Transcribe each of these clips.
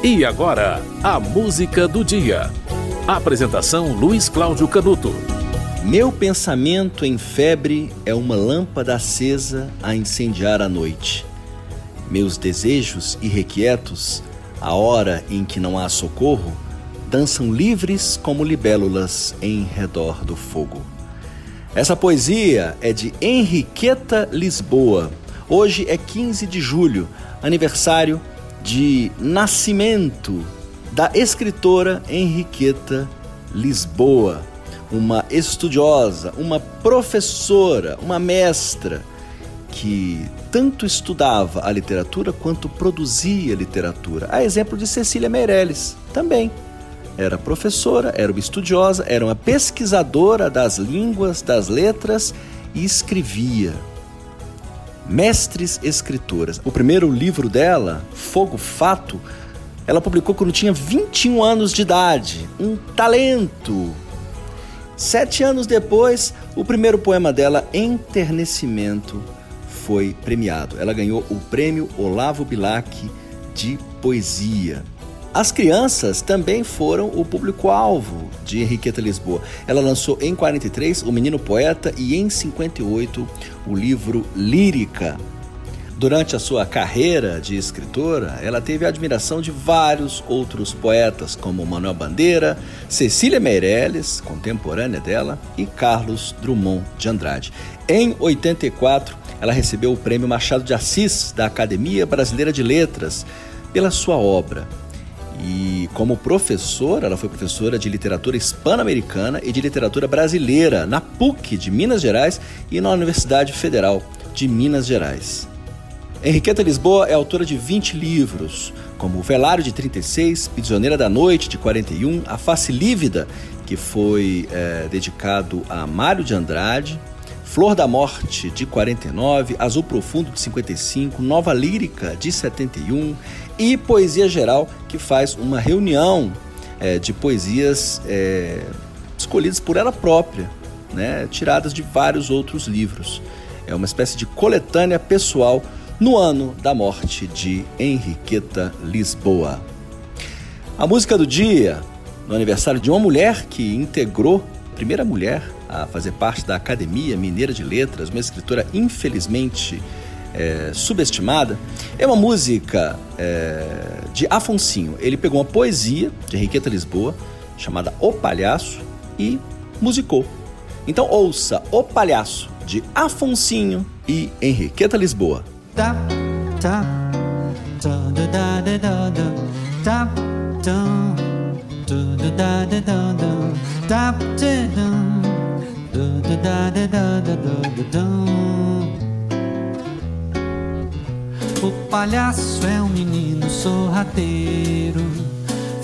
E agora, a música do dia. Apresentação Luiz Cláudio Canuto. Meu pensamento em febre é uma lâmpada acesa a incendiar a noite. Meus desejos irrequietos, a hora em que não há socorro, dançam livres como libélulas em redor do fogo. Essa poesia é de Henriqueta Lisboa. Hoje é 15 de julho, aniversário de nascimento da escritora Henriqueta Lisboa, uma estudiosa, uma professora, uma mestra que tanto estudava a literatura quanto produzia literatura. A exemplo de Cecília Meirelles, também. Era professora, era uma estudiosa, era uma pesquisadora das línguas, das letras e escrevia Mestres Escritoras. O primeiro livro dela, Fogo Fato, ela publicou quando tinha 21 anos de idade. Um talento! Sete anos depois, o primeiro poema dela, Enternecimento, foi premiado. Ela ganhou o prêmio Olavo Bilac de Poesia. As crianças também foram o público-alvo de Henriqueta Lisboa. Ela lançou em 43 O Menino Poeta e em 58 o livro Lírica. Durante a sua carreira de escritora, ela teve a admiração de vários outros poetas, como Manuel Bandeira, Cecília Meirelles, contemporânea dela, e Carlos Drummond de Andrade. Em 84, ela recebeu o Prêmio Machado de Assis da Academia Brasileira de Letras pela sua obra e como professora, ela foi professora de literatura hispano-americana e de literatura brasileira na PUC de Minas Gerais e na Universidade Federal de Minas Gerais. Henriqueta Lisboa é autora de 20 livros, como O Velário de 36, Prisioneira da Noite de 41, A Face Lívida, que foi é, dedicado a Mário de Andrade, Flor da Morte, de 49, Azul Profundo, de 55, Nova Lírica, de 71 e Poesia Geral, que faz uma reunião é, de poesias é, escolhidas por ela própria, né, tiradas de vários outros livros. É uma espécie de coletânea pessoal no ano da morte de Henriqueta Lisboa. A música do dia, no aniversário de uma mulher que integrou, primeira mulher a fazer parte da Academia Mineira de Letras, uma escritora infelizmente é, subestimada, é uma música é, de Afonsinho. Ele pegou uma poesia de Henriqueta Lisboa, chamada O Palhaço, e musicou. Então ouça O Palhaço, de Afonsinho e Henriqueta Lisboa. Tá, tá, o palhaço é um menino sorrateiro,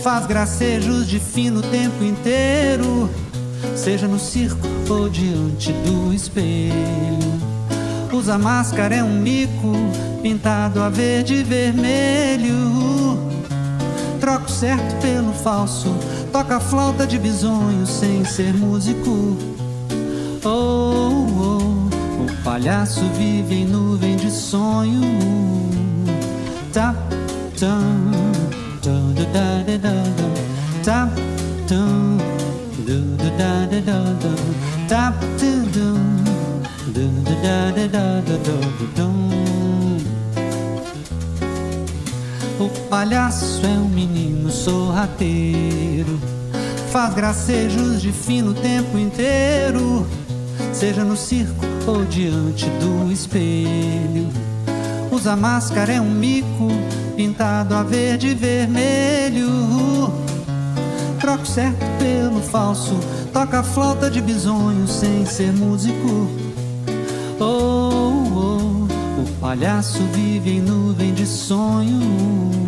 faz gracejos de fino o tempo inteiro, seja no circo ou diante do espelho. Usa máscara, é um mico pintado a verde e vermelho. Troca o certo pelo falso, toca flauta de bisonho sem ser músico. Oh, oh, o palhaço vive em nuvem de sonho. Tap, tam, dum, da, da, da, da, do, da, da, da, da, dum, do, da, da, da, da, da, dum. O palhaço é um menino sorrateiro, faz gracejos de fino o tempo inteiro seja no circo ou diante do espelho. Usa máscara, é um mico pintado a verde e vermelho. Troca o certo pelo falso, toca flauta de bisonho sem ser músico. Oh, oh, o palhaço vive em nuvem de sonho.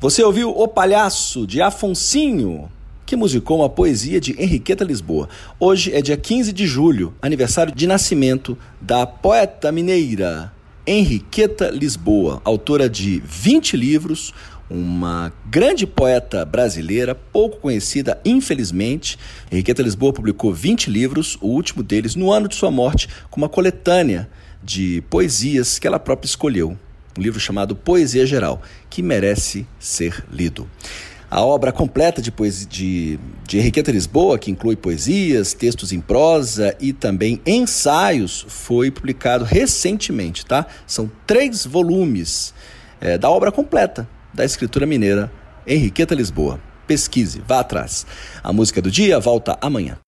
Você ouviu O Palhaço, de Afonsinho, que musicou uma poesia de Henriqueta Lisboa. Hoje é dia 15 de julho, aniversário de nascimento da poeta mineira Henriqueta Lisboa, autora de 20 livros, uma grande poeta brasileira, pouco conhecida, infelizmente. Henriqueta Lisboa publicou 20 livros, o último deles no ano de sua morte, com uma coletânea de poesias que ela própria escolheu. Um livro chamado Poesia Geral, que merece ser lido. A obra completa de, poesia, de, de Henriqueta Lisboa, que inclui poesias, textos em prosa e também ensaios, foi publicado recentemente, tá? São três volumes é, da obra completa da escritura mineira Henriqueta Lisboa. Pesquise, vá atrás. A música do dia volta amanhã.